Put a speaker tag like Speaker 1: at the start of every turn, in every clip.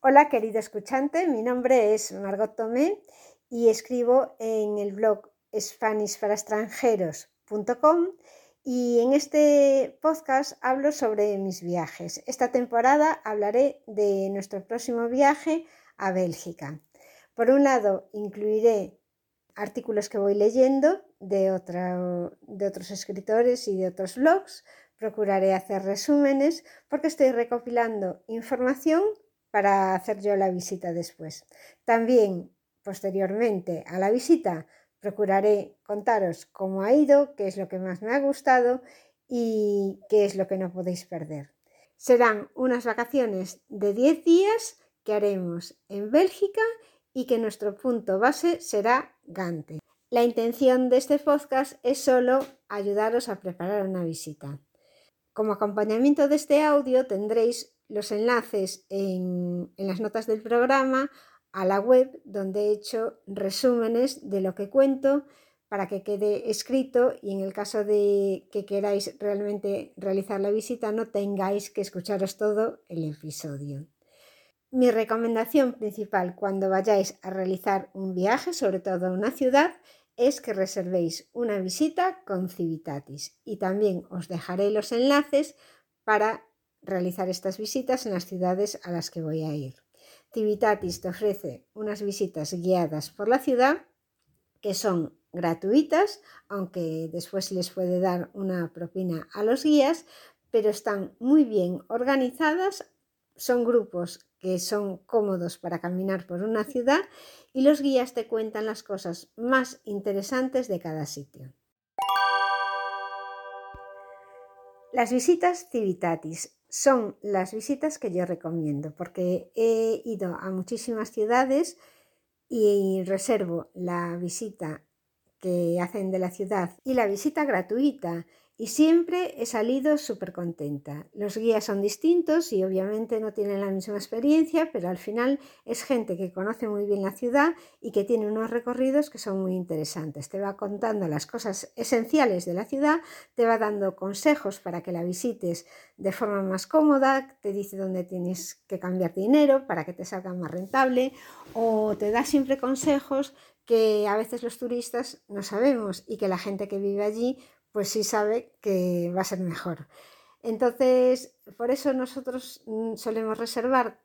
Speaker 1: Hola querido escuchante, mi nombre es Margot Tomé y escribo en el blog SpanishParaExtranjeros.com y en este podcast hablo sobre mis viajes. Esta temporada hablaré de nuestro próximo viaje a Bélgica. Por un lado, incluiré artículos que voy leyendo de, de otros escritores y de otros blogs. Procuraré hacer resúmenes porque estoy recopilando información para hacer yo la visita después. También, posteriormente a la visita, procuraré contaros cómo ha ido, qué es lo que más me ha gustado y qué es lo que no podéis perder. Serán unas vacaciones de 10 días que haremos en Bélgica y que nuestro punto base será Gante. La intención de este podcast es solo ayudaros a preparar una visita. Como acompañamiento de este audio tendréis los enlaces en, las notas del programa a la web donde he hecho resúmenes de lo que cuento para que quede escrito y en el caso de que queráis realmente realizar la visita no tengáis que escucharos todo el episodio. Mi recomendación principal cuando vayáis a realizar un viaje, sobre todo a una ciudad, es que reservéis una visita con Civitatis y también os dejaré los enlaces para realizar estas visitas en las ciudades a las que voy a ir. Civitatis te ofrece unas visitas guiadas por la ciudad que son gratuitas, aunque después les puede dar una propina a los guías, pero están muy bien organizadas, son grupos que son cómodos para caminar por una ciudad y los guías te cuentan las cosas más interesantes de cada sitio. Las visitas Civitatis son las visitas que yo recomiendo porque he ido a muchísimas ciudades y reservo la visita que hacen de la ciudad y la visita gratuita y siempre he salido súper contenta. Los guías son distintos y obviamente no tienen la misma experiencia, pero al final es gente que conoce muy bien la ciudad y que tiene unos recorridos que son muy interesantes. Te va contando las cosas esenciales de la ciudad, te va dando consejos para que la visites de forma más cómoda, te dice dónde tienes que cambiar dinero para que te salga más rentable o te da siempre consejos que a veces los turistas no sabemos y que la gente que vive allí pues sí sabe que va a ser mejor. Entonces, por eso nosotros mm, solemos reservar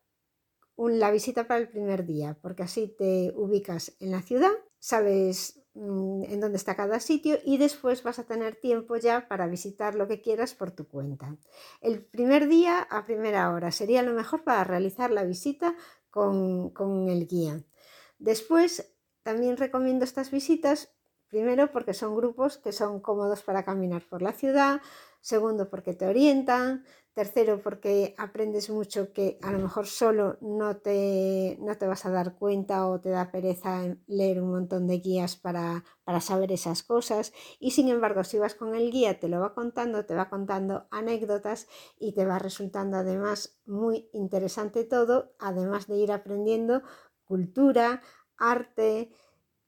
Speaker 1: la visita para el primer día, porque así te ubicas en la ciudad, sabes mm, en dónde está cada sitio y después vas a tener tiempo ya para visitar lo que quieras por tu cuenta. El primer día a primera hora sería lo mejor para realizar la visita con, con el guía. Después, también recomiendo estas visitas Primero porque son grupos que son cómodos para caminar por la ciudad, segundo porque te orientan, tercero porque aprendes mucho que a lo mejor solo no te, no te vas a dar cuenta o te da pereza leer un montón de guías para, para saber esas cosas. Y sin embargo si vas con el guía te lo va contando, te va contando anécdotas y te va resultando además muy interesante todo, además de ir aprendiendo cultura, arte,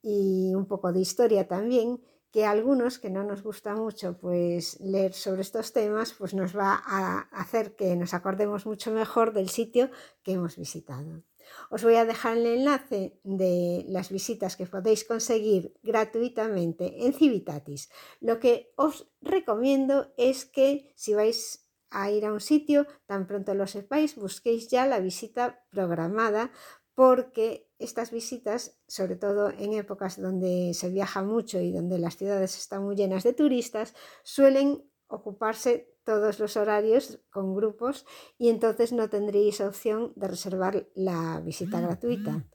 Speaker 1: y un poco de historia también, que a algunos que no nos gusta mucho pues leer sobre estos temas, pues nos va a hacer que nos acordemos mucho mejor del sitio que hemos visitado. Os voy a dejar el enlace de las visitas que podéis conseguir gratuitamente en Civitatis. Lo que os recomiendo es que si vais a ir a un sitio, tan pronto lo sepáis, busquéis ya la visita programada porque estas visitas, sobre todo en épocas donde se viaja mucho y donde las ciudades están muy llenas de turistas, suelen ocuparse todos los horarios con grupos y entonces no tendréis opción de reservar la visita gratuita.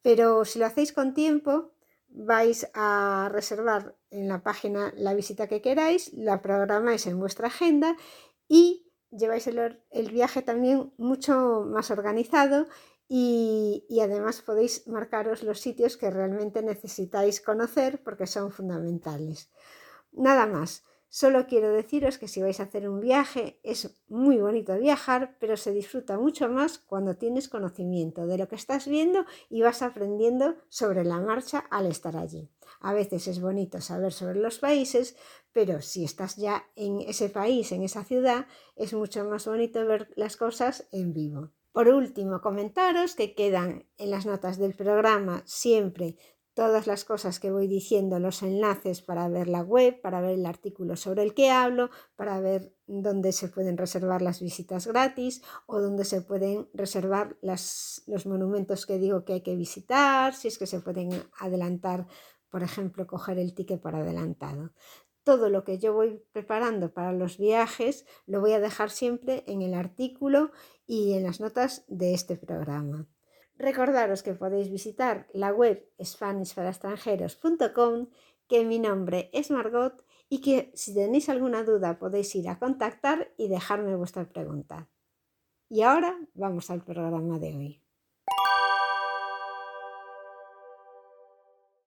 Speaker 1: Pero si lo hacéis con tiempo, vais a reservar en la página la visita que queráis, la programáis en vuestra agenda y lleváis el, el viaje también mucho más organizado y, además podéis marcaros los sitios que realmente necesitáis conocer porque son fundamentales. Nada más. Solo quiero deciros que si vais a hacer un viaje es muy bonito viajar, pero se disfruta mucho más cuando tienes conocimiento de lo que estás viendo y vas aprendiendo sobre la marcha al estar allí. A veces es bonito saber sobre los países, pero si estás ya en ese país, en esa ciudad, es mucho más bonito ver las cosas en vivo. Por último, comentaros que quedan en las notas del programa siempre todas las cosas que voy diciendo, los enlaces para ver la web, para ver el artículo sobre el que hablo, para ver dónde se pueden reservar las visitas gratis o dónde se pueden reservar los monumentos que digo que hay que visitar, si es que se pueden adelantar, por ejemplo, coger el ticket para adelantado. Todo lo que yo voy preparando para los viajes lo voy a dejar siempre en el artículo y en las notas de este programa. Recordaros que podéis visitar la web SpanishParaExtranjeros.com, que mi nombre es Margot y que si tenéis alguna duda podéis ir a contactar y dejarme vuestra pregunta. Y ahora vamos al programa de hoy.